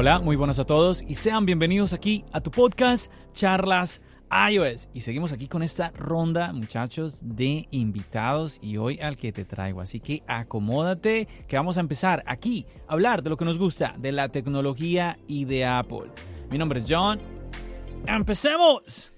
Hola, muy buenas a todos y sean bienvenidos aquí a tu podcast Charlas iOS. Y seguimos aquí con esta ronda, muchachos, de invitados y hoy al que te traigo. Así que acomódate que vamos a empezar aquí a hablar de lo que nos gusta, de la tecnología y de Apple. Mi nombre es John. ¡Empecemos!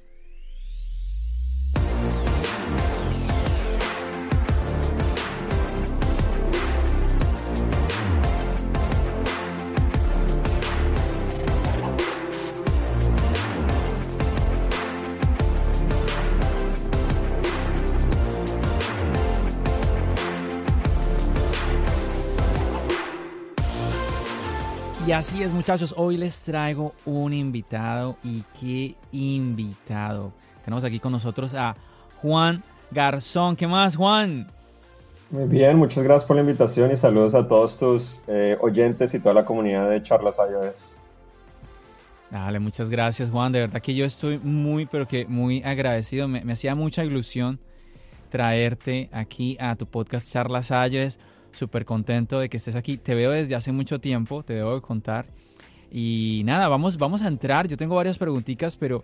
Y así es muchachos, hoy les traigo un invitado y qué invitado. Tenemos aquí con nosotros a Juan Garzón. ¿Qué más Juan? Muy bien, muchas gracias por la invitación y saludos a todos tus eh, oyentes y toda la comunidad de Charlas iOS. Dale, muchas gracias Juan, de verdad que yo estoy muy, pero que muy agradecido. Me, me hacía mucha ilusión traerte aquí a tu podcast Charlas iOS súper contento de que estés aquí. Te veo desde hace mucho tiempo, te debo de contar. Y nada, vamos, vamos a entrar. Yo tengo varias preguntitas, pero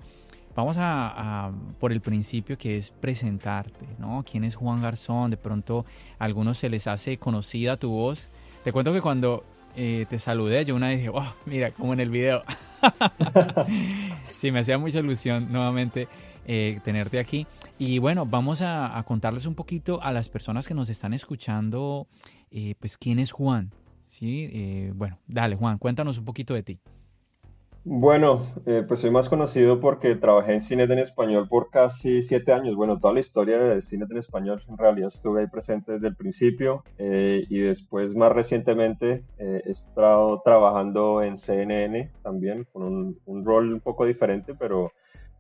vamos a, por el principio que es presentarte, ¿no? ¿Quién es Juan Garzón? De pronto a algunos se les hace conocida tu voz. Te cuento que cuando eh, te saludé, yo una vez dije, oh, mira, como en el video. sí, me hacía mucha ilusión nuevamente eh, tenerte aquí. Y bueno, vamos a, a, contarles un poquito a las personas que nos están escuchando eh, pues quién es Juan. ¿Sí? Eh, bueno, dale Juan, cuéntanos un poquito de ti. Bueno, eh, pues soy más conocido porque trabajé en cine en español por casi siete años. Bueno, toda la historia de cine en español en realidad estuve ahí presente desde el principio y después más recientemente he estado trabajando en CNN también con un, un, rol un poco diferente, pero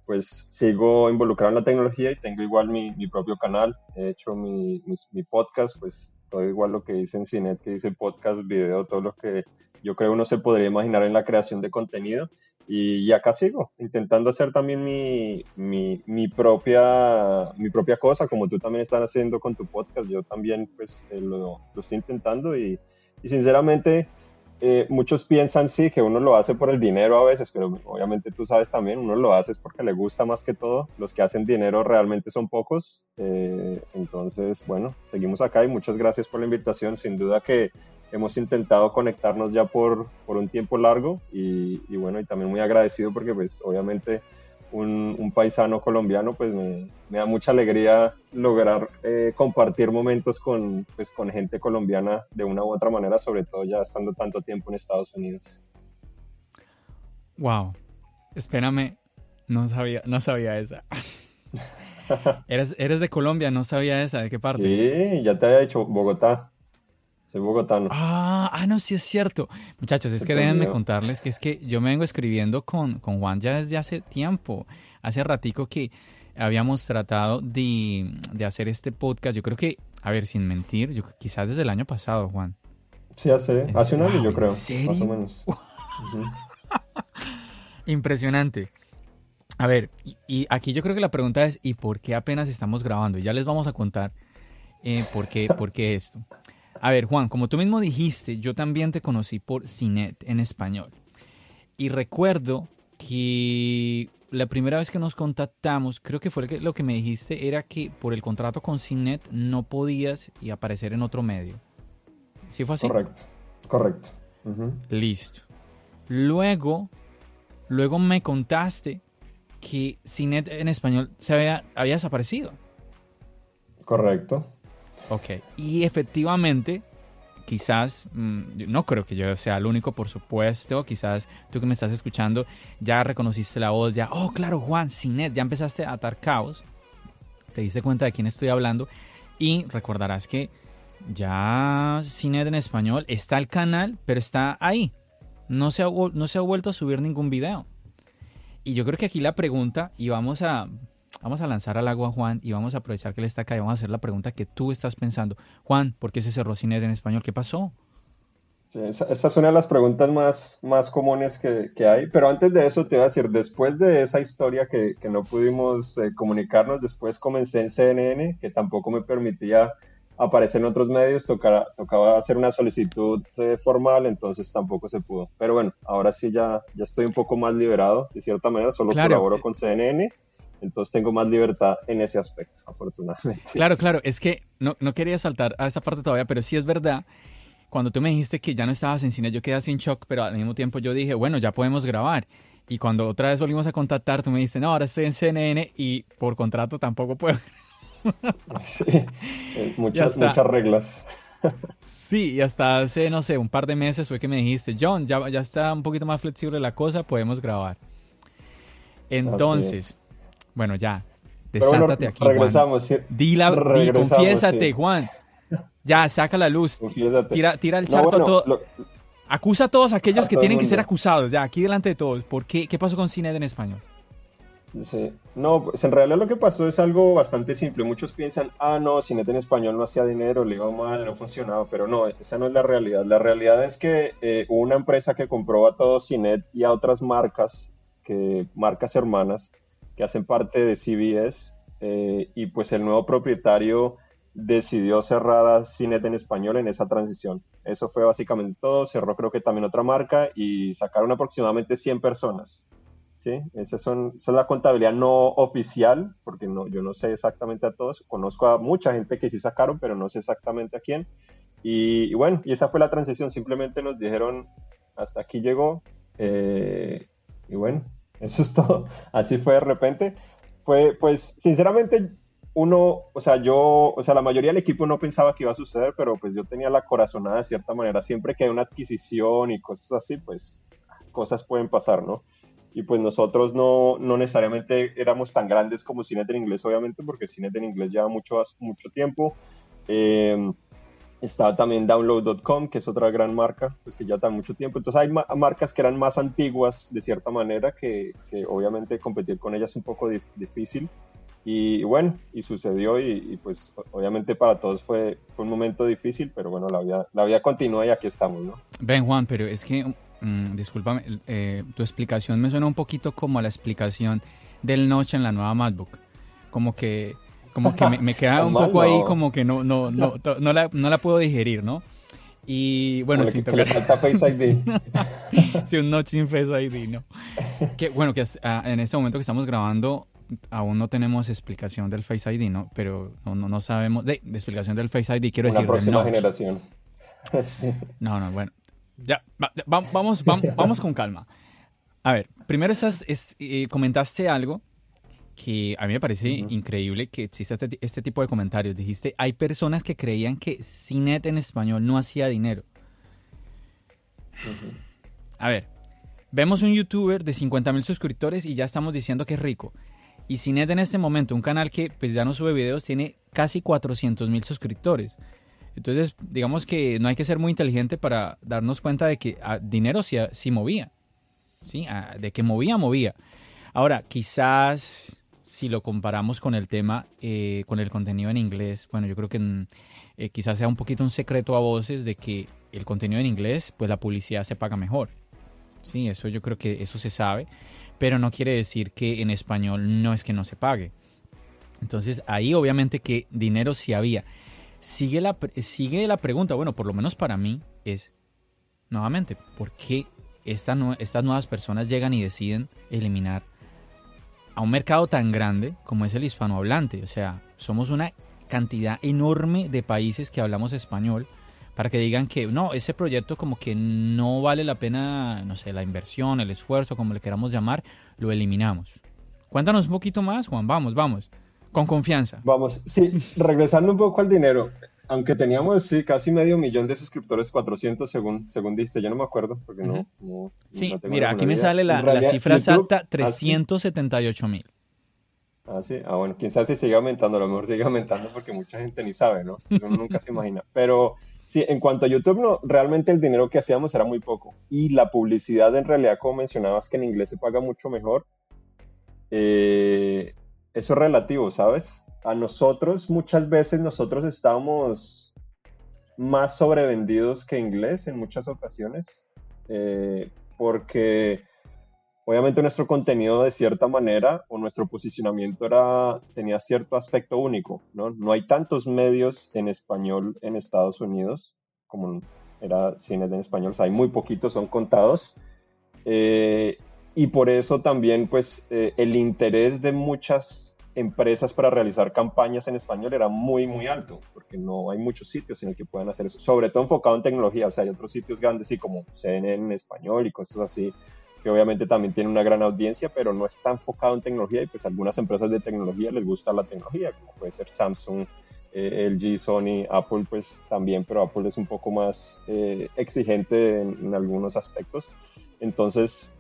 pues sigo involucrado en la tecnología y tengo igual mi, mi propio canal. He hecho mi, mi, mi podcast, pues todo igual lo que dice en Cinet, que dice podcast, video, todo lo que yo creo uno se podría imaginar en la creación de contenido. Y, acá sigo, intentando hacer también mi, mi, mi, propia, mi propia cosa, como tú también estás haciendo con tu podcast. Yo también pues eh, lo, lo, estoy intentando y, y sinceramente eh, muchos piensan sí que uno lo hace por el dinero a veces, pero obviamente tú sabes también, uno lo hace porque le gusta más que todo. Los que hacen dinero realmente son pocos. Eh, entonces, bueno, seguimos acá y muchas gracias por la invitación. Sin duda que hemos intentado conectarnos ya por, por un tiempo largo y, y bueno, y también muy agradecido porque pues obviamente un, paisano colombiano, pues me, da mucha alegría lograr eh, compartir momentos con, pues, con gente colombiana de una u otra manera, sobre todo ya estando tanto tiempo en Estados Unidos. Wow, espérame, no sabía, no sabía esa. ¿Eres, ¿Eres de Colombia? No sabía esa, ¿de qué parte? Sí, ya te había dicho Bogotá. Soy bogotano. Ah, ah, no, sí es cierto. Muchachos, es que déjenme contarles que es que yo me vengo escribiendo con, con Juan ya desde hace tiempo. Hace ratico que habíamos tratado de, de, hacer este podcast. Yo creo que, a ver, sin mentir, yo, quizás desde el año pasado, Juan. Sí, hace, hace un año yo creo. Más o menos. Impresionante. A ver, y, aquí yo creo que la pregunta es, ¿y por qué apenas estamos grabando? Ya les vamos a contar eh, por, qué, por qué esto. A ver, Juan, como tú mismo dijiste, yo también te conocí por Cinet en español. Y recuerdo que la primera vez que nos contactamos, creo que fue lo que me dijiste, era que por el contrato con Cinet no podías y aparecer en otro medio. ¿Sí fue así? Correcto, correcto. Listo. Luego, luego me contaste que Cinet en español se había, había desaparecido. Correcto. Ok, y efectivamente, quizás, mm, no creo que yo sea el único, por supuesto, quizás tú que me estás escuchando ya reconociste la voz, ya, oh, claro, Juan, Cinet, ya empezaste a atar caos, te diste cuenta de quién estoy hablando, Y recordarás que ya Cinet en español está el canal, pero está ahí. No se, ha, no se ha vuelto a subir ningún video. Y yo creo que aquí la pregunta, y vamos a, vamos a lanzar al agua a Juan, y vamos a aprovechar que él está acá y vamos a hacer la pregunta que tú estás pensando. Juan, ¿por qué se cerró Cinet en español? ¿Qué pasó? esa, es una de las preguntas más, más comunes que, que, hay, pero antes de eso te iba a decir, después de esa historia que, que no pudimos eh, comunicarnos, después comencé en CNN, que tampoco me permitía aparecer en otros medios, tocaba, tocaba hacer una solicitud eh, formal, entonces tampoco se pudo. Pero bueno, ahora sí ya, ya estoy un poco más liberado, de cierta manera, solo colaboro con CNN, entonces tengo más libertad en ese aspecto, afortunadamente. Claro, claro, es que no, no quería saltar a esa parte todavía, pero sí es verdad cuando tú me dijiste que ya no estabas en cine, yo quedé sin shock, pero al mismo tiempo yo dije, bueno, ya podemos grabar. Y cuando otra vez volvimos a contactar, tú me dijiste, no, ahora estoy en CNN y por contrato tampoco puedo. sí, eh, muchas, muchas reglas. Sí, y hasta hace, no sé, un par de meses fue que me dijiste, John, ya, ya está un poquito más flexible la cosa, podemos grabar. Entonces, bueno, ya, desátate aquí, regresamos, Juan. Di, confiésate, Juan. Ya, saca la luz. Tira, tira el charco todo. Acusa a todos aquellos que tienen que ser acusados, ya, aquí delante de todos. ¿Por qué? ¿Qué pasó con Cine en español? Sí. No, pues en realidad lo que pasó es algo bastante simple. Muchos piensan, ah, no, Cinet en español no hacía dinero, le iba mal, no funcionaba, pero no, esa no es la realidad. La realidad es que eh, una empresa que compró a todo Cinet y a otras marcas, que, marcas hermanas, que hacen parte de CBS, eh, y pues el nuevo propietario decidió cerrar a Cinet en español en esa transición. Eso fue básicamente todo. Cerró creo que también otra marca y sacaron aproximadamente 100 personas. ¿sí? Esa, son, esa es la contabilidad no oficial, porque no, yo no sé exactamente a todos. Conozco a mucha gente que sí sacaron, pero no sé exactamente a quién. Y, bueno, y esa fue la transición. Simplemente nos dijeron, hasta aquí llegó. Eh, y bueno, eso es todo. Así fue de repente. Fue, pues, sinceramente, uno, o sea, yo, o sea, la mayoría del equipo no pensaba que iba a suceder, pero pues yo tenía la corazonada de cierta manera. Siempre que hay una adquisición y cosas así, pues cosas pueden pasar, ¿no? Y pues nosotros no, no necesariamente éramos tan grandes como Cinet en inglés, obviamente, porque Cinet en inglés lleva mucho, mucho tiempo. Eh, estaba también download.com, que es otra gran marca, pues que ya está mucho tiempo. Entonces hay marcas que eran más antiguas de cierta manera, que, que obviamente competir con ellas es un poco difícil. Y bueno, y sucedió y, pues obviamente para todos fue, fue, un momento difícil, pero bueno, la vida, la vida continúa y aquí estamos, ¿no? Ben Juan, pero es que, mm, discúlpame, eh, tu explicación me suena un poquito como la explicación del noche en la nueva MacBook. Como que, como que me, queda un poco ahí como que no, no, no, no, la, no la puedo digerir, ¿no? Y bueno, sin que, le falta Face ID. sí, un noche sin Face ID, ¿no? Que, bueno, que ah, en este momento que estamos grabando aún no tenemos explicación del Face ID, ¿no? Pero no, no, sabemos de, explicación del Face ID, quiero decir. La próxima generación. No, no, bueno. Ya, vamos, vamos, con calma. A ver, primero esas, eh, comentaste algo que a mí me parece increíble que exista este, este, tipo de comentarios. Dijiste, hay personas que creían que Cinet en español no hacía dinero. A ver, vemos un youtuber de 50 mil suscriptores y ya estamos diciendo que es rico. Y Cinet en este momento, un canal que pues ya no sube videos, tiene casi 400 mil suscriptores. Entonces, digamos que no hay que ser muy inteligente para darnos cuenta de que ah, dinero sí, sí, movía. ¿sí? Ah, de que movía, movía. Ahora, quizás si lo comparamos con el tema, eh, con el contenido en inglés, bueno, yo creo que mm, eh, quizás sea un poquito un secreto a voces de que el contenido en inglés, pues la publicidad se paga mejor. Sí, eso yo creo que eso se sabe pero no quiere decir que en español no es que no se pague. Entonces ahí obviamente que dinero sí había. Sigue la, sigue la pregunta, bueno, por lo menos para mí es, nuevamente, ¿por qué estas nuevas personas llegan y deciden eliminar a un mercado tan grande como es el hispanohablante? O sea, somos una cantidad enorme de países que hablamos español para que digan que no, ese proyecto como que no vale la pena, no sé, la inversión, el esfuerzo, como le queramos llamar, lo eliminamos. Cuéntanos un poquito más, Juan, vamos, vamos, con confianza. Vamos, sí, regresando un poco al dinero, aunque teníamos sí, casi medio millón de suscriptores, 400 según, según diste, yo no me acuerdo, porque no, Sí, mira, aquí me sale la, cifra exacta, 378 mil. Ah, sí. Ah, bueno, quién sabe si sigue aumentando. A lo mejor sigue aumentando porque mucha gente ni sabe, ¿no? Uno nunca se imagina. Pero sí, en cuanto a YouTube, no, realmente el dinero que hacíamos era muy poco. Y la publicidad, en realidad, como mencionabas, que en inglés se paga mucho mejor. Eh, eso es relativo, ¿sabes? A nosotros, muchas veces, nosotros estábamos más sobrevendidos que inglés en muchas ocasiones. Eh, porque obviamente nuestro contenido de cierta manera o nuestro posicionamiento era, tenía cierto aspecto único, ¿no? No hay tantos medios en español en Estados Unidos como era cine en español, hay muy poquitos, son contados. Eh, y por eso también, pues, eh, el interés de muchas empresas para realizar campañas en español era muy, muy alto, porque no hay muchos sitios en el que puedan hacer eso, sobre todo enfocado en tecnología, o sea, hay otros sitios grandes, sí, como CNN en español y cosas así, que obviamente también tiene una gran audiencia, pero no está enfocado en tecnología y pues algunas empresas de tecnología les gusta la tecnología, como puede ser Samsung, eh, LG, Sony, Apple pues también, pero Apple es un poco más eh, exigente en, algunos aspectos. Entonces,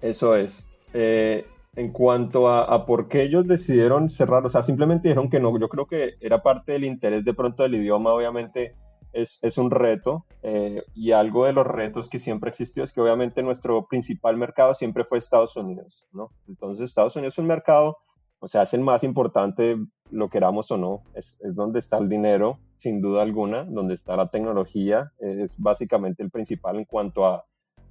eso es. Eh, en cuanto a, por qué ellos decidieron cerrar, o sea, simplemente dijeron que no, yo creo que era parte del interés de pronto del idioma, obviamente es, un reto eh, y algo de los retos que siempre existió es que obviamente nuestro principal mercado siempre fue Estados Unidos, ¿no? Entonces Estados Unidos es un mercado, o sea, es el más importante, lo queramos o no, es, donde está el dinero, sin duda alguna, donde está la tecnología, es básicamente el principal en cuanto a,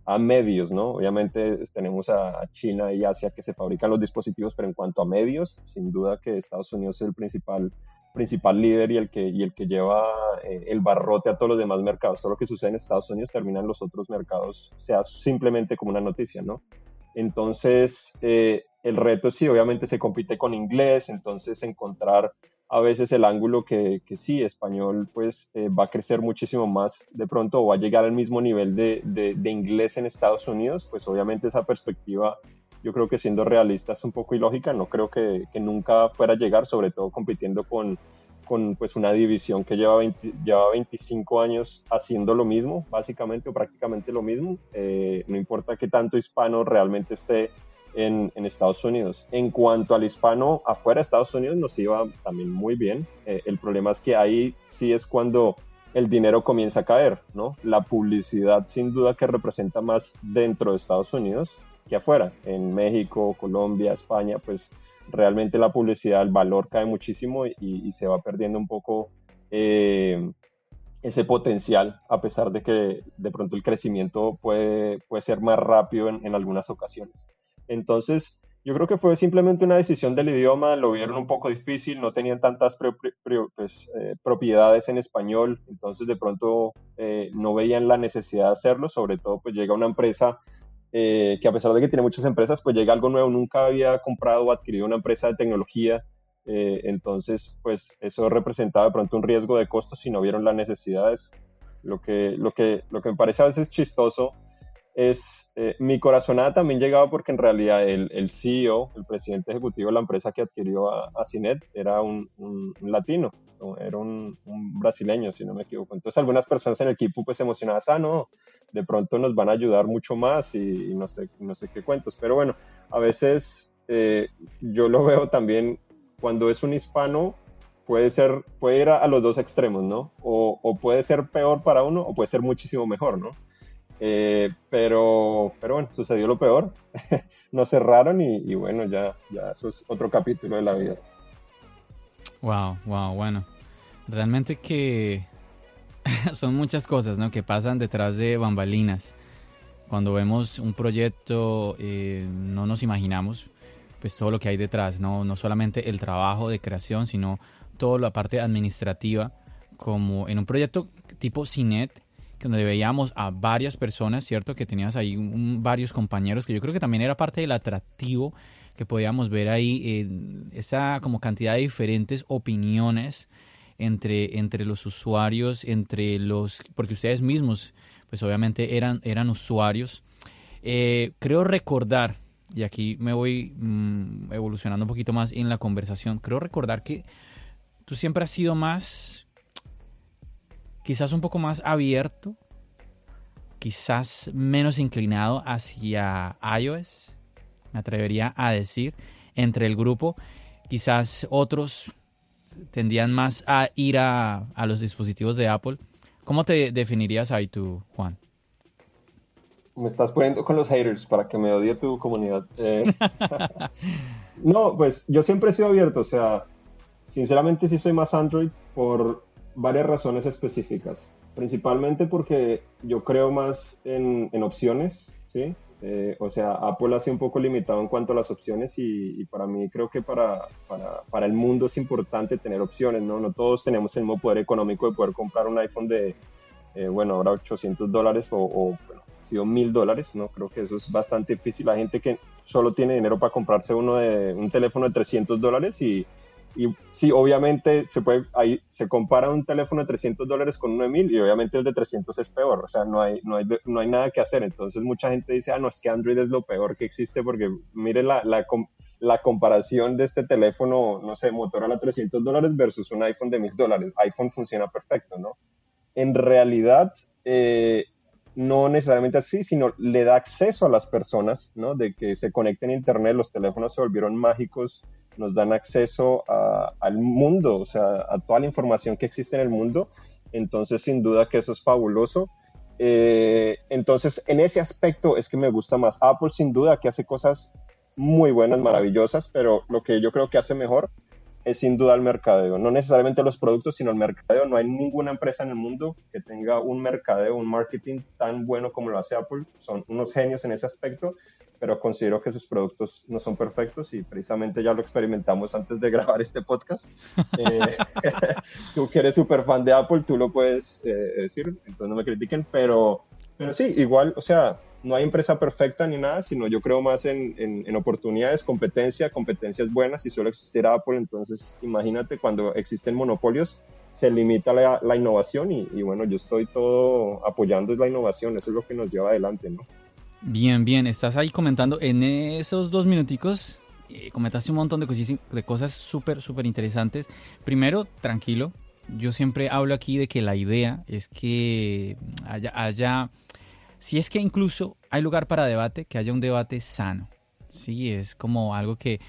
a medios, ¿no? Obviamente tenemos a China y Asia que se fabrican los dispositivos, pero en cuanto a medios, sin duda que Estados Unidos es el principal principal líder y el que, y el que lleva eh, el barrote a todos los demás mercados. Todo lo que sucede en Estados Unidos termina en los otros mercados, sea simplemente como una noticia, ¿no? Entonces, eh, el reto sí, obviamente se compite con inglés, entonces encontrar a veces el ángulo que, que sí, español pues eh, va a crecer muchísimo más de pronto o va a llegar al mismo nivel de, de, de inglés en Estados Unidos, pues obviamente esa perspectiva yo creo que siendo realista es un poco ilógica, no creo que, que nunca fuera a llegar, sobre todo compitiendo con, con pues una división que lleva, 20, lleva 25 años haciendo lo mismo, básicamente o prácticamente lo mismo, eh, no importa qué tanto hispano realmente esté en, en, Estados Unidos. En cuanto al hispano afuera de Estados Unidos nos iba también muy bien, eh, el problema es que ahí sí es cuando el dinero comienza a caer, ¿no? La publicidad sin duda que representa más dentro de Estados Unidos, que afuera. En México, Colombia, España, pues realmente la publicidad, el valor cae muchísimo y, se va perdiendo un poco eh, ese potencial, a pesar de que de pronto el crecimiento puede, puede ser más rápido en, algunas ocasiones. Entonces, yo creo que fue simplemente una decisión del idioma, lo vieron un poco difícil, no tenían tantas pues, eh, propiedades en español, entonces de pronto eh, no veían la necesidad de hacerlo, sobre todo pues llega una empresa eh, que a pesar de que tiene muchas empresas, pues llega algo nuevo, nunca había comprado o adquirido una empresa de tecnología, entonces pues eso representaba de pronto un riesgo de costos si no vieron las necesidades. Lo que, lo que, lo que me parece a veces chistoso es eh, mi corazonada también llegaba porque en realidad el, el, CEO, el presidente ejecutivo de la empresa que adquirió a, a Cinet, era un, un, latino, era un, brasileño, si no me equivoco. Entonces algunas personas en el equipo pues emocionadas, ah, no, de pronto nos van a ayudar mucho más y, no, sé, no sé qué cuentos. Pero bueno, a veces eh, yo lo veo también cuando es un hispano, puede ser, puede ir a, los dos extremos, ¿no? O, o puede ser peor para uno o puede ser muchísimo mejor, ¿no? Eh, pero, pero bueno, sucedió lo peor. Nos cerraron y, bueno, ya, ya eso es otro capítulo de la vida. Wow, wow, bueno. Realmente que son muchas cosas ¿no? que pasan detrás de bambalinas. Cuando vemos un proyecto, eh, no nos imaginamos pues todo lo que hay detrás, ¿no? no solamente el trabajo de creación, sino toda la parte administrativa, como en un proyecto tipo CINET, donde veíamos a varias personas, ¿cierto? Que tenías ahí varios compañeros, que yo creo que también era parte del atractivo que podíamos ver ahí, eh, esa como cantidad de diferentes opiniones entre, entre los usuarios, entre los, porque ustedes mismos, pues obviamente eran, eran usuarios. Eh, creo recordar, y aquí me voy mm, evolucionando un poquito más en la conversación, creo recordar que tú siempre has sido más quizás un poco más abierto, quizás menos inclinado hacia iOS, me atrevería a decir, entre el grupo. quizás otros tendían más a ir a, a los dispositivos de Apple. ¿Cómo te definirías ahí tú, Juan? Me estás poniendo con los haters para que me odie tu comunidad. Eh, no, pues yo siempre he sido abierto, o sea, sinceramente sí soy más Android por varias razones específicas. Principalmente porque yo creo más en, en opciones, ¿sí? Eh, o sea, Apple ha sido un poco limitado en cuanto a las opciones y, para mí creo que para, para, para, el mundo es importante tener opciones, ¿no? No todos tenemos el mismo poder económico de poder comprar un iPhone de, eh, bueno, ahora 800 dólares o, o bueno, ha sido 1000 dólares, ¿no? Creo que eso es bastante difícil. La gente que solo tiene dinero para comprarse uno de un teléfono de 300 dólares y y sí, obviamente se puede, ahí se compara un teléfono de 300 dólares con uno de 1000 y obviamente el de 300 es peor, o sea, no hay, no hay, no hay nada que hacer. Entonces mucha gente dice, ah, no, es que Android es lo peor que existe porque mire la, la, la comparación de este teléfono, no sé, Motorola 300 dólares versus un iPhone de 1000 dólares. iPhone funciona perfecto, ¿no? En realidad, eh, no necesariamente así, sino le da acceso a las personas, ¿no? De que se conecten a Internet, los teléfonos se volvieron mágicos nos dan acceso al mundo, o sea, a toda la información que existe en el mundo. Entonces, sin duda que eso es fabuloso. Eh, entonces, en ese aspecto es que me gusta más. Apple, sin duda, que hace cosas muy buenas, maravillosas, pero lo que yo creo que hace mejor es sin duda el mercadeo. No necesariamente los productos, sino el mercadeo. No hay ninguna empresa en el mundo que tenga un mercadeo, un marketing tan bueno como lo hace Apple. Son unos genios en ese aspecto pero considero que sus productos no son perfectos y precisamente ya lo experimentamos antes de grabar este podcast. Eh, tú que eres súper fan de Apple, tú lo puedes eh, decir, entonces no me critiquen, pero, pero sí, igual, o sea, no hay empresa perfecta ni nada, sino yo creo más en, en, oportunidades, competencia, competencias buenas. Si solo existiera Apple, entonces imagínate cuando existen monopolios, se limita la, la innovación y, bueno, yo estoy todo apoyando la innovación, eso es lo que nos lleva adelante, ¿no? Bien, bien, estás ahí comentando en esos dos minuticos. Eh, comentaste un montón de, cosas, súper, súper interesantes. Primero, tranquilo. Yo siempre hablo aquí de que la idea es que haya, si es que incluso hay lugar para debate, que haya un debate sano. Sí, es como algo que,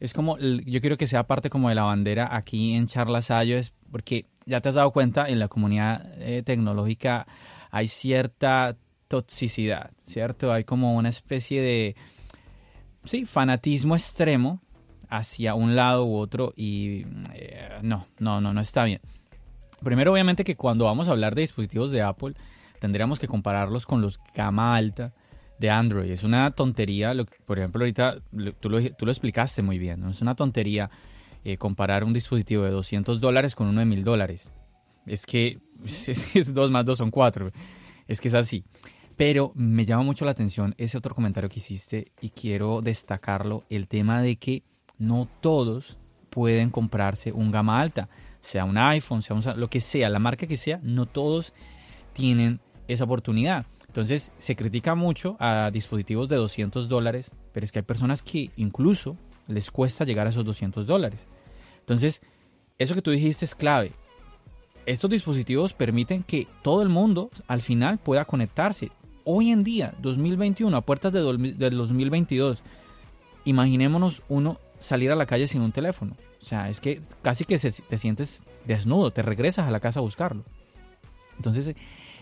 es como, yo quiero que sea parte como de la bandera aquí en Charlas es porque ya te has dado cuenta, en la comunidad eh, tecnológica hay cierta toxicidad, ¿cierto? Hay como una especie de, sí, fanatismo extremo hacia un lado u otro y eh, no, no, no, no está bien. Primero, obviamente que cuando vamos a hablar de dispositivos de Apple, tendríamos que compararlos con los gama alta de Android. Es una tontería, por ejemplo, ahorita tú lo, tú lo explicaste muy bien, ¿no? es una tontería eh, comparar un dispositivo de 200 dólares con uno de 1000 dólares. Es que es, 2 más 2 son 4. Es que es así. Pero me llama mucho la atención ese otro comentario que hiciste y quiero destacarlo, el tema de que no todos pueden comprarse un gama alta, sea un iPhone, sea un, lo que sea, la marca que sea, no todos tienen esa oportunidad. Entonces se critica mucho a dispositivos de 200 dólares, pero es que hay personas que incluso les cuesta llegar a esos 200 dólares. Entonces, eso que tú dijiste es clave. Estos dispositivos permiten que todo el mundo al final pueda conectarse hoy en día, 2021, a puertas de, 2022, imaginémonos uno salir a la calle sin un teléfono. O sea, es que casi que te sientes desnudo, te regresas a la casa a buscarlo. Entonces,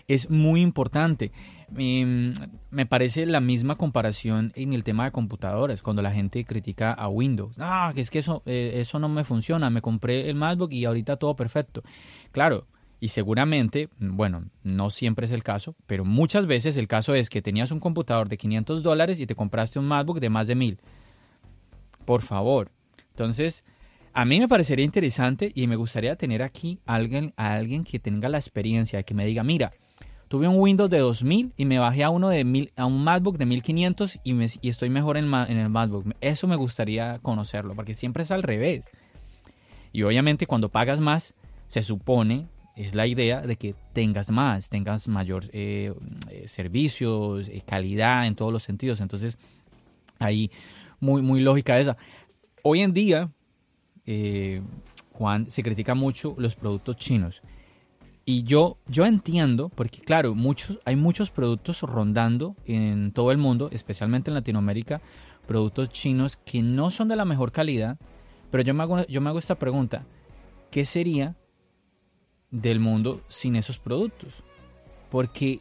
es muy importante. Em, me parece la misma comparación en el tema de computadores, cuando la gente critica a Windows. Ah, es que eso, eh, eso no me funciona, me compré el MacBook y ahorita todo perfecto. Claro, y seguramente, bueno, no siempre es el caso, pero muchas veces el caso es que tenías un computador de 500 dólares y te compraste un MacBook de más de 1000. Por favor. Entonces, a mí me parecería interesante y me gustaría tener aquí a alguien, alguien que tenga la experiencia, que me diga, mira, tuve un Windows de 2000 y me bajé a uno de mil, a un MacBook de 1500 y, me, y estoy mejor en, en el MacBook. Eso me gustaría conocerlo, porque siempre es al revés. Y obviamente cuando pagas más, se supone es la idea de que tengas más, tengas mayor eh, eh, servicios, eh, calidad en todos los sentidos. Entonces, ahí muy, muy lógica esa. Hoy en día, Juan, se critica mucho los productos chinos. Y yo, yo entiendo, porque claro, muchos, hay muchos productos rondando en todo el mundo, especialmente en Latinoamérica, productos chinos que no son de la mejor calidad, Pero yo me hago, yo me hago esta pregunta. ¿Qué sería del mundo sin esos productos? Porque,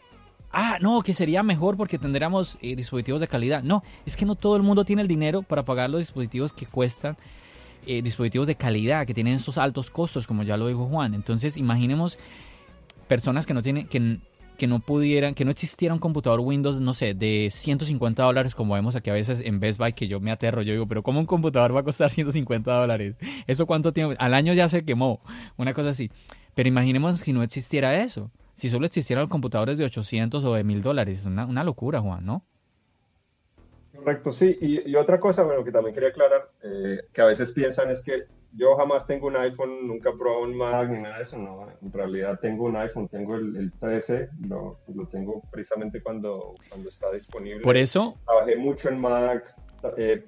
ah, no, que sería mejor porque tendríamos eh, dispositivos de calidad. No, es que no todo el mundo tiene el dinero para pagar los dispositivos que cuestan, eh, dispositivos de calidad, que tienen esos altos costos, como ya lo dijo Juan. Entonces, imaginemos personas que no tienen, que, que no pudieran, que no existiera un computador Windows, no sé, de 150 dólares, como vemos aquí a veces en Best Buy, que yo me aterro, yo digo, pero ¿cómo un computador va a costar 150 dólares? ¿Eso cuánto tiempo? Al año ya se quemó, una cosa así. Pero imaginemos si no existiera eso, si solo existieran computadores de 800 o de 1000 dólares, una locura, Juan, ¿no? Correcto, sí. Y, otra cosa, bueno, que también quería aclarar, eh, que a veces piensan es que yo jamás tengo un iPhone, nunca he probado un Mac ni nada de eso, no. En realidad tengo un iPhone, tengo el, 13, lo, lo, tengo precisamente cuando, cuando está disponible. Por eso. Trabajé mucho en Mac, he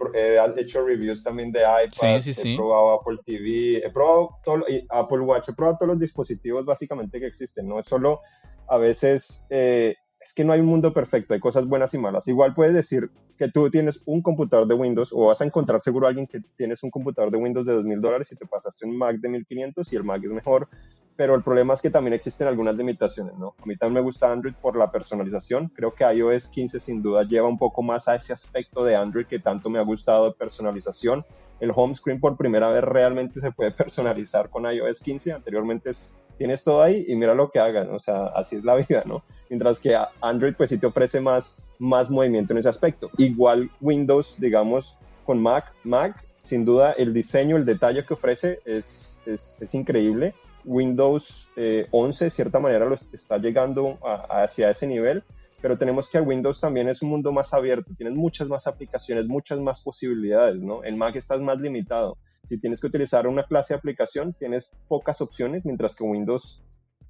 hecho reviews también de iPad, he probado Apple TV, he probado todo, Apple Watch, he probado todos los dispositivos básicamente que existen, no es solo a veces eh, es que no hay un mundo perfecto, hay cosas buenas y malas. Igual puedes decir que tú tienes un computador de Windows o vas a encontrar seguro a alguien que tienes un computador de Windows de 2000 dólares y te pasaste un Mac de 1500 y el Mac es mejor, pero el problema es que también existen algunas limitaciones, ¿no? A mí también me gusta Android por la personalización, creo que iOS 15 sin duda lleva un poco más a ese aspecto de Android que tanto me ha gustado de personalización. El home screen por primera vez realmente se puede personalizar con iOS 15, anteriormente es tienes todo ahí y mira lo que hagan, o sea, así es la vida, ¿no? Mientras que Android pues sí te ofrece más, más movimiento en ese aspecto. Igual Windows, digamos, con Mac, Mac, sin duda el diseño, el detalle que ofrece es, es, es increíble. Windows 11, eh, de cierta manera, lo está llegando hacia ese nivel, pero tenemos que Windows también es un mundo más abierto, tienes muchas más aplicaciones, muchas más posibilidades, ¿no? En Mac estás más limitado. Si tienes que utilizar una clase de aplicación, tienes pocas opciones, mientras que Windows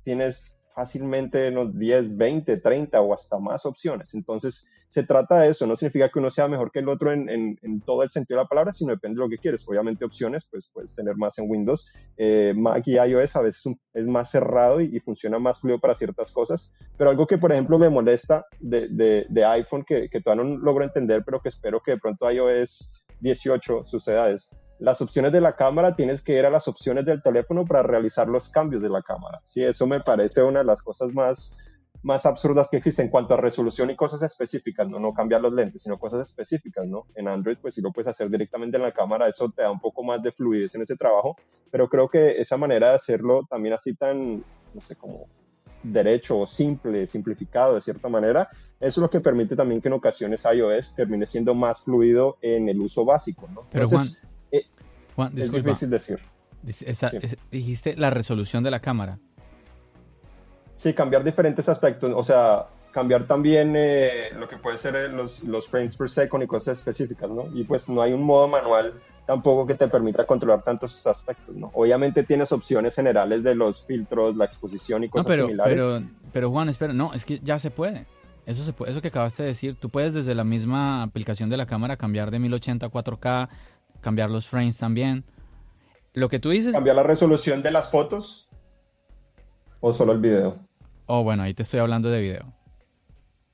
tienes fácilmente unos 10, 20, 30 o hasta más opciones. Entonces, se trata de eso. No significa que uno sea mejor que el otro en, en, todo el sentido de la palabra, sino depende de lo que quieres. Obviamente, opciones, pues puedes tener más en Windows. Eh, Mac y iOS a veces es más cerrado y, funciona más fluido para ciertas cosas. Pero algo que, por ejemplo, me molesta de, de, de iPhone, que, que todavía no logro entender, pero que espero que de pronto iOS 18 suceda, es las opciones de la cámara, tienes que ir a las opciones del teléfono para realizar los cambios de la cámara. Sí, eso me parece una de las cosas más, más absurdas que existen en cuanto a resolución y cosas específicas, ¿no? no cambiar los lentes, sino cosas específicas, ¿no? En Android, pues si lo puedes hacer directamente en la cámara, eso te da un poco más de fluidez en ese trabajo, pero creo que esa manera de hacerlo también así tan, no sé, como derecho o simple, simplificado de cierta manera, eso es lo que permite también que en ocasiones iOS termine siendo más fluido en el uso básico, ¿no? Pero Juan, es difícil decir. Dijiste la resolución de la cámara. Sí, cambiar diferentes aspectos, o sea, cambiar también eh, lo que puede ser eh, los, los, frames per second y cosas específicas, ¿no? Y pues no hay un modo manual tampoco que te permita controlar tantos aspectos, ¿no? Obviamente tienes opciones generales de los filtros, la exposición y cosas pero, similares. Pero, pero Juan, espera, no, es que ya se puede. Eso, se puede, eso que acabaste de decir, tú puedes desde la misma aplicación de la cámara cambiar de 1080 a 4K, cambiar los frames también. Lo que tú dices... ¿Cambiar la resolución de las fotos o solo el video? Oh, bueno, ahí te estoy hablando de video.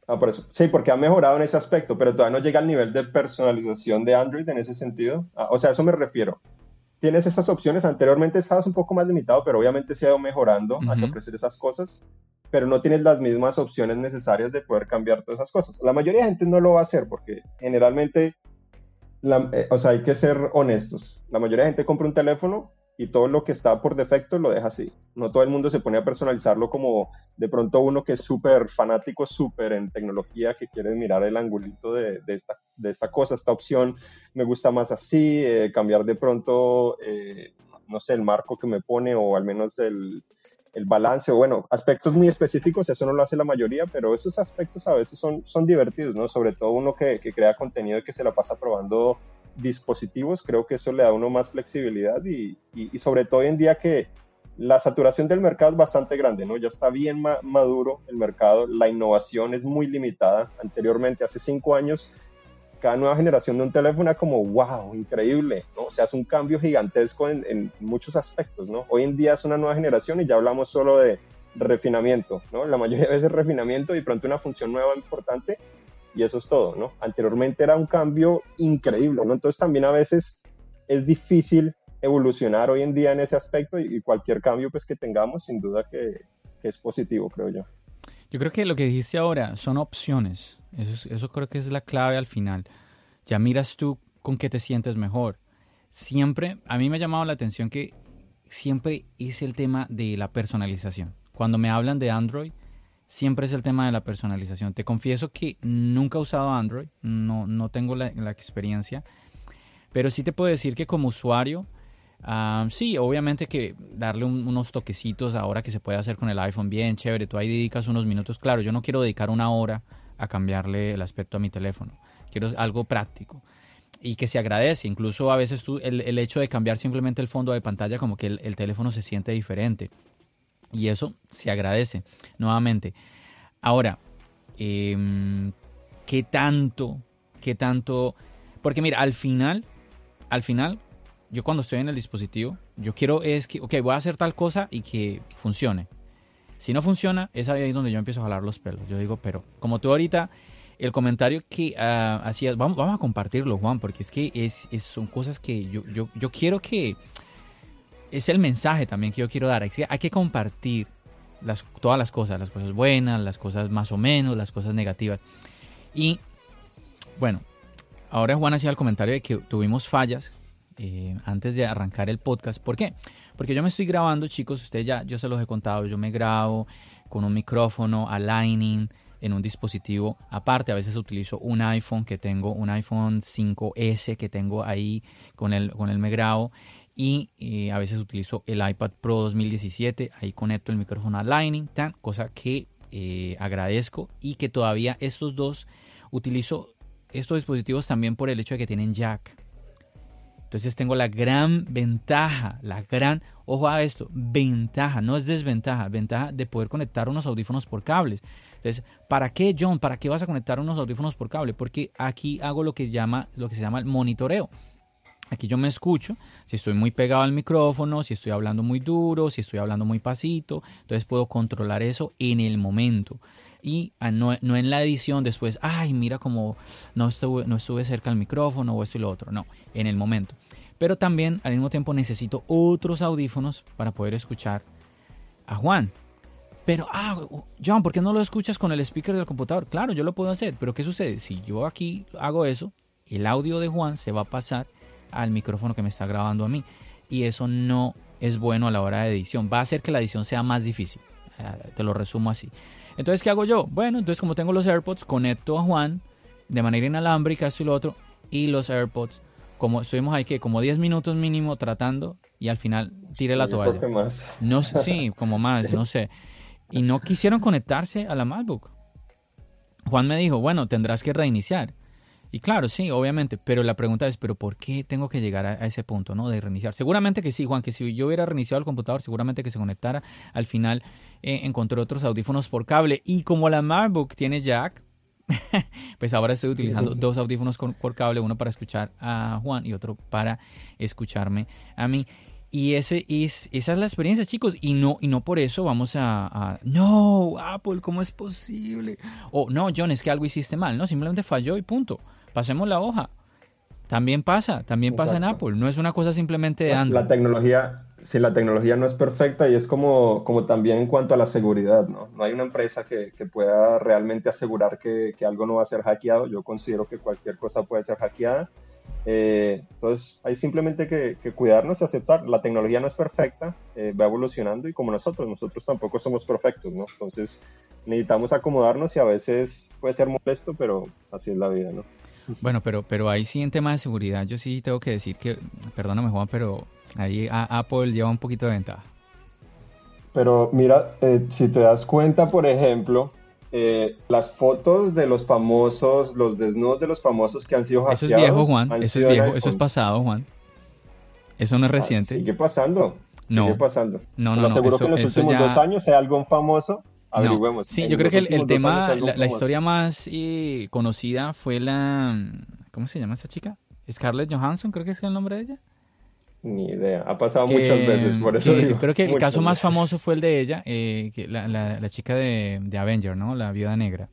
Ah, por eso. Sí, porque ha mejorado en ese aspecto, pero todavía no llega al nivel de personalización de Android en ese sentido. Ah, o sea, a eso me refiero. Tienes esas opciones, anteriormente estabas un poco más limitado, pero obviamente se ha ido mejorando hacia ofrecer esas cosas, pero no tienes las mismas opciones necesarias de poder cambiar todas esas cosas. La mayoría de gente no lo va a hacer porque generalmente eh, o sea, hay que ser honestos. La mayoría de gente compra un teléfono y todo lo que está por defecto lo deja así. No todo el mundo se pone a personalizarlo como de pronto uno que es súper fanático, súper en tecnología, que quiere mirar el angulito de, esta, de esta cosa, esta opción me gusta más así, eh, cambiar de pronto, eh, no sé, el marco que me pone o al menos del, el balance, o bueno, aspectos muy específicos, eso no lo hace la mayoría, pero esos aspectos a veces son, son divertidos, ¿no? Sobre todo uno que, que crea contenido y que se la pasa probando dispositivos, creo que eso le da a uno más flexibilidad y, y, sobre todo hoy en día que la saturación del mercado es bastante grande, ¿no? Ya está bien maduro el mercado, la innovación es muy limitada. Anteriormente, hace cinco años, cada nueva generación de un teléfono era como, wow, increíble, ¿no? O sea, es un cambio gigantesco en, muchos aspectos, ¿no? Hoy en día es una nueva generación y ya hablamos solo de refinamiento, ¿no? La mayoría de veces refinamiento y pronto una función nueva importante y eso es todo, ¿no? Anteriormente era un cambio increíble, ¿no? Entonces también a veces es difícil evolucionar hoy en día en ese aspecto y, cualquier cambio pues que tengamos, sin duda que, es positivo, creo yo. Yo creo que lo que dijiste ahora son opciones. Eso, eso creo que es la clave al final. Ya miras tú con qué te sientes mejor. Siempre, a mí me ha llamado la atención que siempre es el tema de la personalización. Cuando me hablan de Android, siempre es el tema de la personalización. Te confieso que nunca he usado Android, no, no tengo la, experiencia, pero sí te puedo decir que como usuario, ah, sí, obviamente que darle unos toquecitos ahora que se puede hacer con el iPhone, bien chévere, tú ahí dedicas unos minutos, claro, yo no quiero dedicar una hora a cambiarle el aspecto a mi teléfono, quiero algo práctico y que se agradece. Incluso a veces tú, el, hecho de cambiar simplemente el fondo de pantalla, como que el, teléfono se siente diferente. Y eso se agradece nuevamente. Ahora, em, ¿qué tanto? ¿Qué tanto? Porque mira, al final, al final, yo cuando estoy en el dispositivo, yo quiero es que, ok, voy a hacer tal cosa y que funcione. Si no funciona, es ahí donde yo empiezo a jalar los pelos. Yo digo, pero como tú ahorita el comentario que uh, hacías, vamos, vamos, a compartirlo, Juan, porque es que es, son cosas que yo, yo, yo, quiero que... Es el mensaje también que yo quiero dar. Hay que, hay que compartir las, todas las cosas, las cosas buenas, las cosas más o menos, las cosas negativas. Y bueno, ahora Juan hacía el comentario de que tuvimos fallas eh, antes de arrancar el podcast. ¿Por qué? Porque yo me estoy grabando, chicos, ustedes ya, yo se los he contado, yo me grabo con un micrófono, aligning, en un dispositivo aparte. A veces utilizo un iPhone que tengo, un iPhone 5S que tengo ahí con el, con el me grabo. Y eh, a veces utilizo el iPad Pro 2017, ahí conecto el micrófono a Lightning, tan, cosa que eh, agradezco y que todavía estos dos utilizo estos dispositivos también por el hecho de que tienen jack. Entonces tengo la gran ventaja, la gran, ojo a esto, ventaja, no es desventaja, ventaja de poder conectar unos audífonos por cables. Entonces, ¿para qué, John? ¿Para qué vas a conectar unos audífonos por cable? Porque aquí hago lo que, se llama el monitoreo. Aquí yo me escucho, si estoy muy pegado al micrófono, si estoy hablando muy duro, si estoy hablando muy pasito, entonces puedo controlar eso en el momento. Y ah, no, en la edición después, ay, mira como no estuve, no estuve cerca al micrófono o esto y lo otro, no, en el momento. Pero también al mismo tiempo necesito otros audífonos para poder escuchar a Juan. Pero, ah, John, ¿por qué no lo escuchas con el speaker del computador? Claro, yo lo puedo hacer, pero ¿qué sucede? Si yo aquí hago eso, el audio de Juan se va a pasar al micrófono que me está grabando a mí. Y eso no es bueno a la hora de edición. Va a hacer que la edición sea más difícil. Eh, te lo resumo así. Entonces, ¿qué hago yo? Bueno, entonces como tengo los AirPods, conecto a Juan de manera inalámbrica, esto y lo otro, y los AirPods, como estuvimos ahí que como 10 minutos mínimo tratando, y al final tire la toalla. Más. No, sí, como más, no sé y no quisieron conectarse a la MacBook. Juan me dijo, bueno, tendrás que reiniciar. Y claro, sí, obviamente, pero la pregunta es, ¿pero por qué tengo que llegar a, ese punto, no? De reiniciar. Seguramente que sí, Juan, que si yo hubiera reiniciado el computador, seguramente que se conectara. Al final eh, encontré otros audífonos por cable. Y como la MacBook tiene jack, pues ahora estoy utilizando dos audífonos por cable, uno para escuchar a Juan y otro para escucharme a mí. Y ese es, esa es la experiencia, chicos. Y no, y no por eso vamos a, No, Apple, ¿cómo es posible? O no, John, es que algo hiciste mal. No, simplemente falló y punto. Pasemos la hoja. También pasa, también pasa en Apple. No es una cosa simplemente de Android. La tecnología, si la tecnología no es perfecta y es como, como también en cuanto a la seguridad, ¿no? No hay una empresa que, que pueda realmente asegurar que, que algo no va a ser hackeado. Yo considero que cualquier cosa puede ser hackeada eh, entonces hay simplemente que, cuidarnos y aceptar. La tecnología no es perfecta, eh, va evolucionando y como nosotros, nosotros tampoco somos perfectos, ¿no? Entonces necesitamos acomodarnos y a veces puede ser molesto, pero así es la vida, ¿no? Bueno, pero, pero ahí sí en tema de seguridad, yo sí tengo que decir que, perdóname Juan, pero ahí Apple lleva un poquito de ventaja. Pero mira, eh, si te das cuenta, por ejemplo, eh, las fotos de los famosos, los desnudos de los famosos que han sido hackeados. Eso es viejo, Juan. Eso es viejo. Eso es pasado, Juan. Eso no es ah, reciente. sigue pasando. No. Sigue pasando. No, no, no. Seguro que en los últimos dos años sea algo famoso. Averigüemos. Sí, yo creo que el, tema, la, historia más eh, conocida fue la. ¿Cómo se llama esta chica? Scarlett Johansson, creo que es el nombre de ella. Ni idea, ha pasado muchas veces, por eso digo. Creo que el caso más famoso fue el de ella, eh, que la, la, chica de, de, Avenger, ¿no? La viuda negra.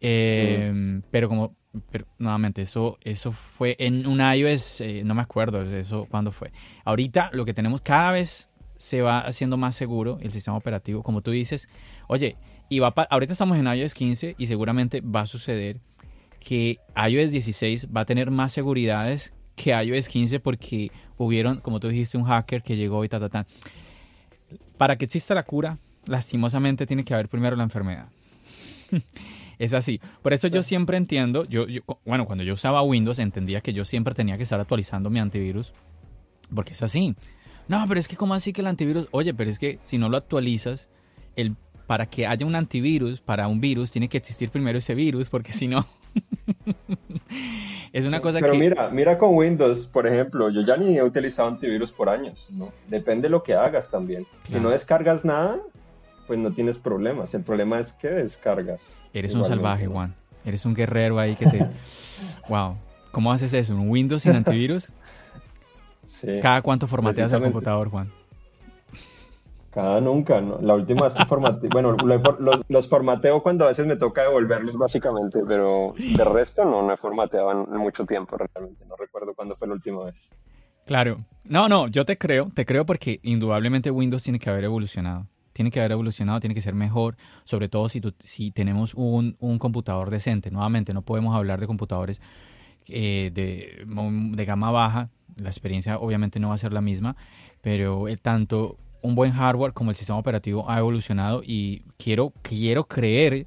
Eh, mm. Pero como pero nuevamente, eso, eso fue en un iOS, eh, no me acuerdo eso cuándo fue. Ahorita lo que tenemos cada vez se va haciendo más seguro el sistema operativo, como tú dices. Oye, y va ahorita estamos en iOS 15 y seguramente va a suceder que iOS 16 va a tener más seguridades que iOS 15 porque hubieron, como tú dijiste, un hacker que llegó y ta, ta, ta. Para que exista la cura, lastimosamente tiene que haber primero la enfermedad. es así. Por eso yo siempre entiendo, yo, bueno, cuando yo usaba Windows entendía que yo siempre tenía que estar actualizando mi antivirus, porque es así. No, pero es que ¿cómo así que el antivirus? Oye, pero es que si no lo actualizas, el, para que haya un antivirus, para un virus, tiene que existir primero ese virus, porque si no... es una cosa pero que... Pero mira, mira con Windows, por ejemplo, yo ya ni he utilizado antivirus por años, ¿no? Depende de lo que hagas también. Si no descargas nada, pues no tienes problemas. El problema es que descargas. Eres un salvaje, Juan. Eres un guerrero ahí que te... wow. ¿Cómo haces eso? ¿Un Windows sin antivirus? Sí. ¿Cada cuánto formateas el computador, Juan? Cada nunca, ¿no? La última vez que formateo, bueno, los, formateo cuando a veces me toca devolverlos básicamente, pero de resto no, no he formateado en mucho tiempo realmente, no recuerdo cuándo fue la última vez. Claro, no, no, yo te creo, te creo porque indudablemente Windows tiene que haber evolucionado, tiene que haber evolucionado, tiene que ser mejor, sobre todo si, si tenemos un, un computador decente, nuevamente no podemos hablar de computadores eh, de, de gama baja, la experiencia obviamente no va a ser la misma, pero eh, tanto un buen hardware como el sistema operativo ha evolucionado y quiero, quiero creer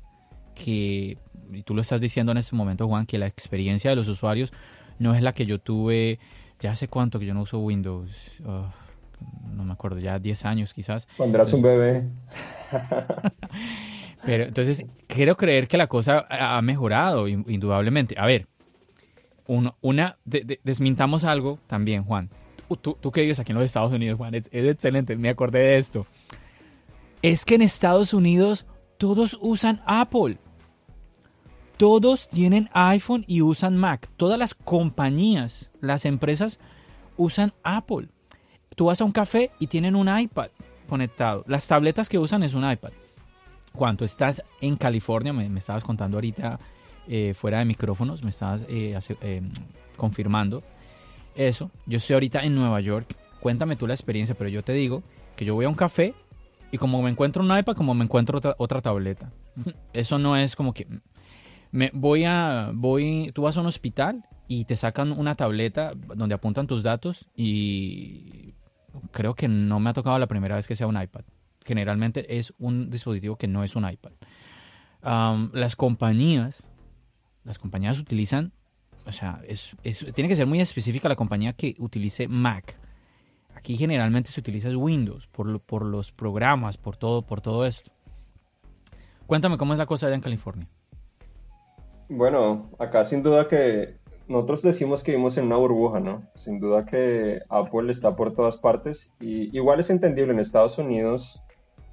que, y tú lo estás diciendo en este momento, Juan, que la experiencia de los usuarios no es la que yo tuve ya hace cuánto que yo no uso Windows. No me acuerdo, ya 10 años quizás. Cuando eras un bebé. Pero entonces, quiero creer que la cosa ha mejorado, indudablemente. A ver, una, desmintamos algo también, Juan tú, tú que vives aquí en los Estados Unidos, Juan, es, excelente, me acordé de esto. Es que en Estados Unidos todos usan Apple. Todos tienen iPhone y usan Mac. Todas las compañías, las empresas usan Apple. Tú vas a un café y tienen un iPad conectado. Las tabletas que usan es un iPad. Cuando estás en California, me, estabas contando ahorita eh, fuera de micrófonos, me estabas eh, eh, confirmando eso. Yo estoy ahorita en Nueva York. Cuéntame tú la experiencia, pero yo te digo que yo voy a un café y como me encuentro un iPad, como me encuentro otra, otra tableta. Eso no es como que me voy a voy tú vas a un hospital y te sacan una tableta donde apuntan tus datos y creo que no me ha tocado la primera vez que sea un iPad. Generalmente es un dispositivo que no es un iPad. las compañías las compañías utilizan o sea, es, tiene que ser muy específica la compañía que utilice Mac. Aquí generalmente se utiliza Windows por, por los programas, por todo, por todo esto. Cuéntame cómo es la cosa allá en California. Bueno, acá sin duda que nosotros decimos que vivimos en una burbuja, ¿no? Sin duda que Apple está por todas partes y igual es entendible en Estados Unidos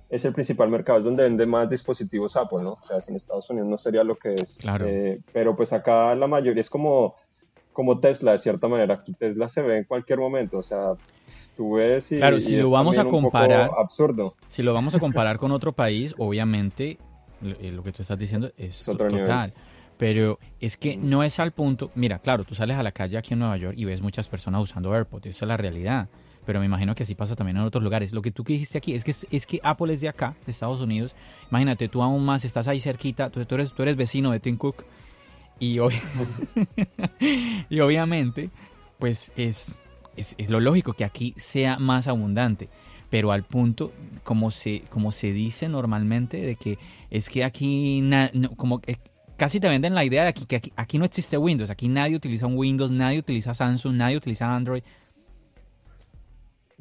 es el principal mercado, es donde vende más dispositivos Apple, ¿no? O sea, si en Estados Unidos no sería lo que es. Claro. Eh, pero pues acá la mayoría es como, como Tesla, de cierta manera. Aquí Tesla se ve en cualquier momento, o sea, tú ves y. Claro, si lo vamos a comparar. Absurdo. Si lo vamos a comparar con otro país, obviamente eh, lo que tú estás diciendo es, otro total. Pero es que no es al punto. Mira, claro, tú sales a la calle aquí en Nueva York y ves muchas personas usando AirPods, esa es la realidad pero me imagino que así pasa también en otros lugares. Lo que tú dijiste aquí es que, es que Apple es de acá, de Estados Unidos. Imagínate, tú aún más estás ahí cerquita, tú, eres, tú eres vecino de Tim Cook y, y obviamente, pues es, es, lo lógico que aquí sea más abundante. Pero al punto, como se, como se dice normalmente, de que es que aquí, como casi te venden la idea de que aquí, aquí no existe Windows, aquí nadie utiliza un Windows, nadie utiliza Samsung, nadie utiliza Android,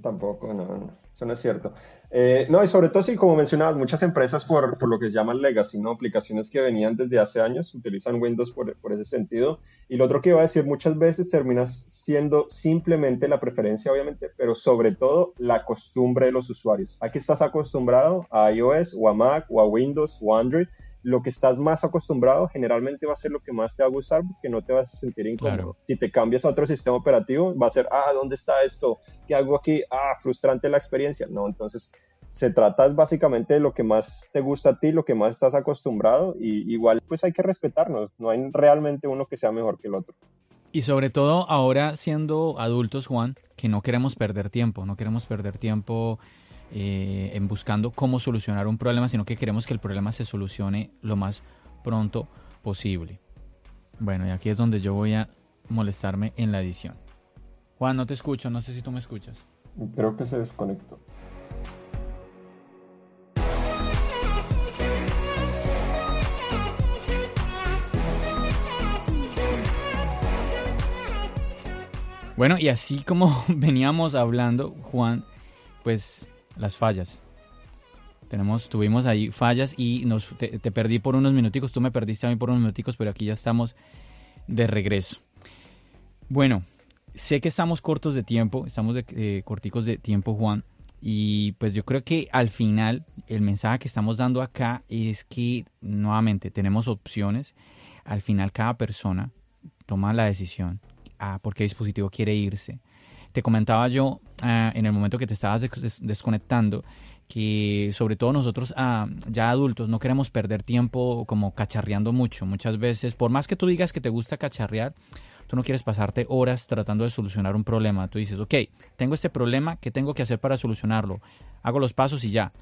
Tampoco, no, eso no es cierto. Eh, no, y sobre todo, sí, como mencionabas, muchas empresas por, por, lo que llaman legacy, ¿no? Aplicaciones que venían desde hace años utilizan Windows por, por, ese sentido. Y lo otro que iba a decir, muchas veces terminas siendo simplemente la preferencia, obviamente, pero sobre todo la costumbre de los usuarios. Aquí estás acostumbrado a iOS o a Mac o a Windows o Android lo que estás más acostumbrado generalmente va a ser lo que más te va a gustar porque no te vas a sentir incómodo. Si te cambias a otro sistema operativo, va a ser, ah, ¿dónde está esto? ¿Qué hago aquí? Ah, frustrante la experiencia. No, entonces se trata básicamente de lo que más te gusta a ti, lo que más estás acostumbrado y igual pues hay que respetarnos, no hay realmente uno que sea mejor que el otro. Y sobre todo ahora siendo adultos, Juan, que no queremos perder tiempo, no queremos perder tiempo eh, en buscando cómo solucionar un problema, sino que queremos que el problema se solucione lo más pronto posible. Bueno, y aquí es donde yo voy a molestarme en la edición. Juan, no te escucho, no sé si tú me escuchas. Creo que se desconectó. Bueno, y así como veníamos hablando, Juan, pues las fallas. Tenemos, tuvimos ahí fallas y nos, te, perdí por unos minuticos, tú me perdiste a mí por unos minuticos, pero aquí ya estamos de regreso. Bueno, sé que estamos cortos de tiempo, estamos de, eh, corticos de tiempo, Juan, y pues yo creo que al final el mensaje que estamos dando acá es que nuevamente tenemos opciones. Al final cada persona toma la decisión a por qué dispositivo quiere irse. Te comentaba yo ah, en el momento que te estabas desconectando que sobre todo nosotros ah, ya adultos no queremos perder tiempo como cacharreando mucho. Muchas veces, por más que tú digas que te gusta cacharrear, tú no quieres pasarte horas tratando de solucionar un problema. Tú dices, ok, tengo este problema, ¿qué tengo que hacer para solucionarlo? Hago los pasos y ya.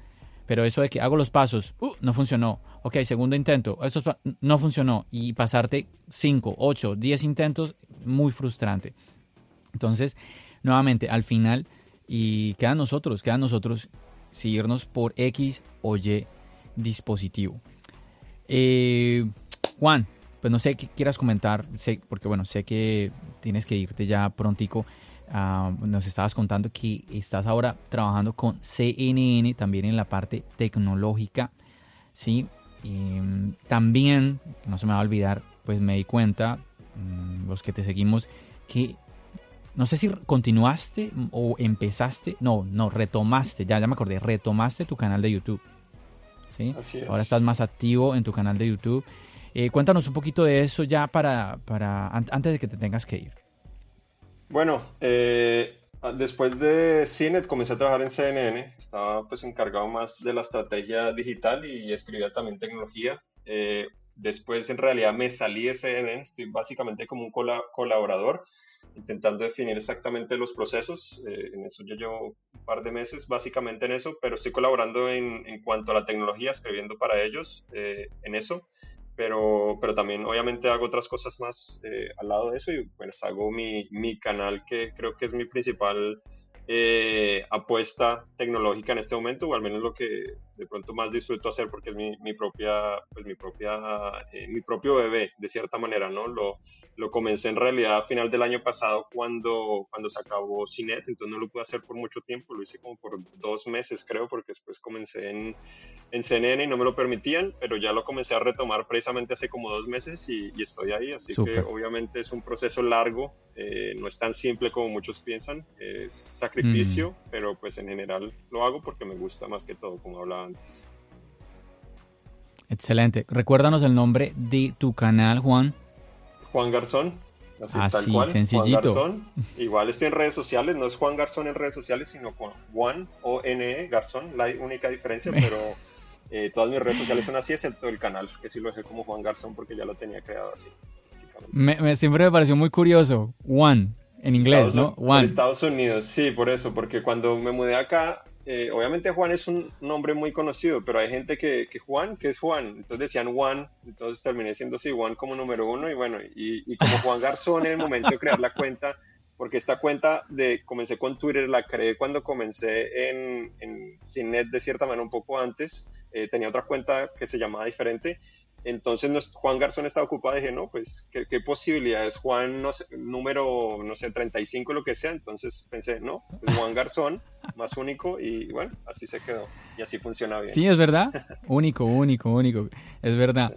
Pero eso de que hago los pasos, uh, no funcionó. Ok, segundo intento, esto no funcionó. Y pasarte 5, 8, 10 intentos, muy frustrante. Entonces, nuevamente, al final, y queda nosotros, queda nosotros seguirnos por X o Y dispositivo. Eh, Juan, pues no sé qué quieras comentar, sé, porque bueno, sé que tienes que irte ya prontico. Ah, nos estabas contando que estás ahora trabajando con CNN también en la parte tecnológica, ¿sí? también, no se me va a olvidar, pues me di cuenta, mm, los que te seguimos, que no sé si continuaste o empezaste, no, no, retomaste, ya, ya me acordé, retomaste tu canal de YouTube. ¿sí? Así es. Ahora estás más activo en tu canal de YouTube. Eh, cuéntanos un poquito de eso ya para, para antes de que te tengas que ir. Bueno, eh, después de CINET comencé a trabajar en CNN. Estaba pues encargado más de la estrategia digital y escribía también tecnología. Eh, después en realidad me salí de CNN. Estoy básicamente como un colaborador intentando definir exactamente los procesos. Eh, en eso yo llevo un par de meses básicamente en eso, pero estoy colaborando en, en cuanto a la tecnología, escribiendo para ellos eh, en eso. Pero, pero también obviamente hago otras cosas más eh, al lado de eso y pues hago mi, mi canal que creo que es mi principal eh, apuesta tecnológica en este momento, o al menos lo que de pronto más disfruto hacer porque es mi, propia, pues mi propia, eh, mi propio bebé, de cierta manera, ¿no? Lo, lo comencé en realidad a final del año pasado cuando, cuando se acabó Cinet, entonces no lo pude hacer por mucho tiempo, lo hice como por dos meses creo, porque después comencé en, en CNN y no me lo permitían, pero ya lo comencé a retomar precisamente hace como dos meses y, estoy ahí, así que obviamente es un proceso largo, eh, no es tan simple como muchos piensan, es sacrificio, mm. pero pues en general lo hago porque me gusta más que todo, como hablaba antes. Excelente. Recuérdanos el nombre de tu canal, Juan. Juan Garzón. Así, tal cual. sencillito. Juan Garzón. Igual estoy en redes sociales, no es Juan Garzón en redes sociales, sino Juan o N e Garzón, la única diferencia, pero eh, todas mis redes sociales son así, excepto el canal, que sí lo dejé como Juan Garzón porque ya lo tenía creado así. Me, siempre me pareció muy curioso, Juan, en inglés, ¿no? Juan. Estados Unidos, sí, por eso, porque cuando me mudé acá, eh, obviamente Juan es un nombre muy conocido, pero hay gente que, que, Juan, que es Juan, entonces decían Juan, entonces terminé siendo así Juan como número uno y bueno, y, como Juan Garzón en el momento de crear la cuenta, porque esta cuenta de, comencé con Twitter, la creé cuando comencé en, en CINET de cierta manera un poco antes, eh, tenía otra cuenta que se llamaba diferente entonces Juan Garzón estaba ocupado, dije, no, pues, ¿qué, qué posibilidades? Juan, no sé, número, no sé, 35, lo que sea. Entonces pensé, no, pues Juan Garzón, más único, y bueno, así se quedó. Y así funciona bien. Sí, es verdad. único, único, único. Es verdad.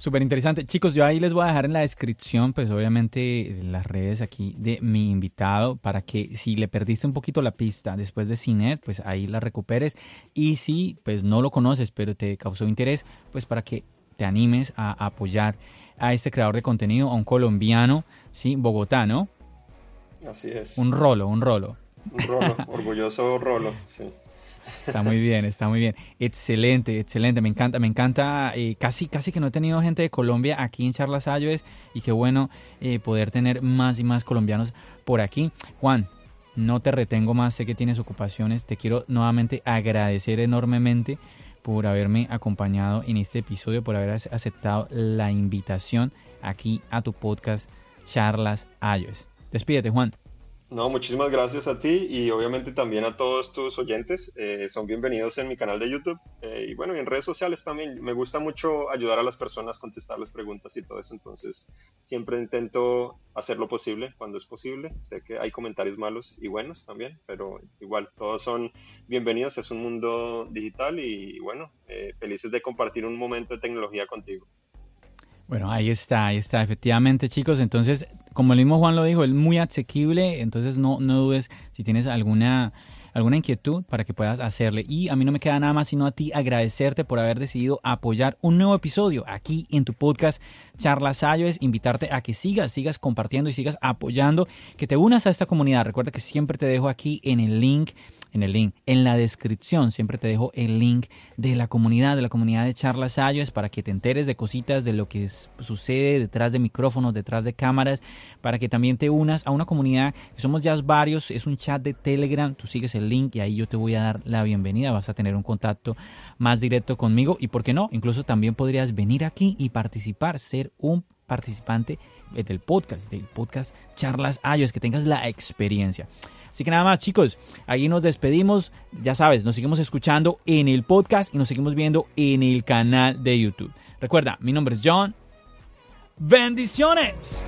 Súper interesante. Chicos, yo ahí les voy a dejar en la descripción, pues obviamente las redes aquí de mi invitado para que si le perdiste un poquito la pista después de Cinet, pues ahí la recuperes. Y si pues no lo conoces, pero te causó interés, pues para que te animes a apoyar a este creador de contenido, a un colombiano, ¿sí? Bogotá, ¿no? Así es. Un rolo, un rolo. Un rolo, orgulloso rolo, sí. Está muy bien, está muy bien. Excelente, excelente. Me encanta, me encanta. Eh, casi, casi que no he tenido gente de Colombia aquí en Charlas Ayues y qué bueno eh, poder tener más y más colombianos por aquí. Juan, no te retengo más, sé que tienes ocupaciones. Te quiero nuevamente agradecer enormemente por haberme acompañado en este episodio, por haber aceptado la invitación aquí a tu podcast Charlas Ayues. Despídete, Juan. No, muchísimas gracias a ti y obviamente también a todos tus oyentes. Eh, son bienvenidos en mi canal de YouTube eh, y bueno, en redes sociales también. Me gusta mucho ayudar a las personas, contestarles preguntas y todo eso. Entonces, siempre intento hacer lo posible cuando es posible. Sé que hay comentarios malos y buenos también, pero igual, todos son bienvenidos. Es un mundo digital y bueno, eh, felices de compartir un momento de tecnología contigo. Bueno, ahí está, ahí está, efectivamente, chicos. Entonces, como el mismo Juan lo dijo, es muy asequible, entonces no, no dudes si tienes alguna, alguna inquietud para que puedas hacerle. Y a mí no me queda nada más sino a ti agradecerte por haber decidido apoyar un nuevo episodio aquí en tu podcast Charlas Ayues, invitarte a que sigas, sigas compartiendo y sigas apoyando, que te unas a esta comunidad. Recuerda que siempre te dejo aquí en el link en el link. En la descripción siempre te dejo el link de la comunidad, de la comunidad de Charlas Ayos, para que te enteres de cositas, de lo que sucede detrás de micrófonos, detrás de cámaras, para que también te unas a una comunidad que somos ya varios, es un chat de Telegram, tú sigues el link y ahí yo te voy a dar la bienvenida, vas a tener un contacto más directo conmigo y, ¿por qué no? Incluso también podrías venir aquí y participar, ser un participante del podcast, del podcast Charlas Ayos, que tengas la experiencia. Así que nada más, chicos, ahí nos despedimos. Ya sabes, nos seguimos escuchando en el podcast y nos seguimos viendo en el canal de YouTube. Recuerda, mi nombre es John. Bendiciones.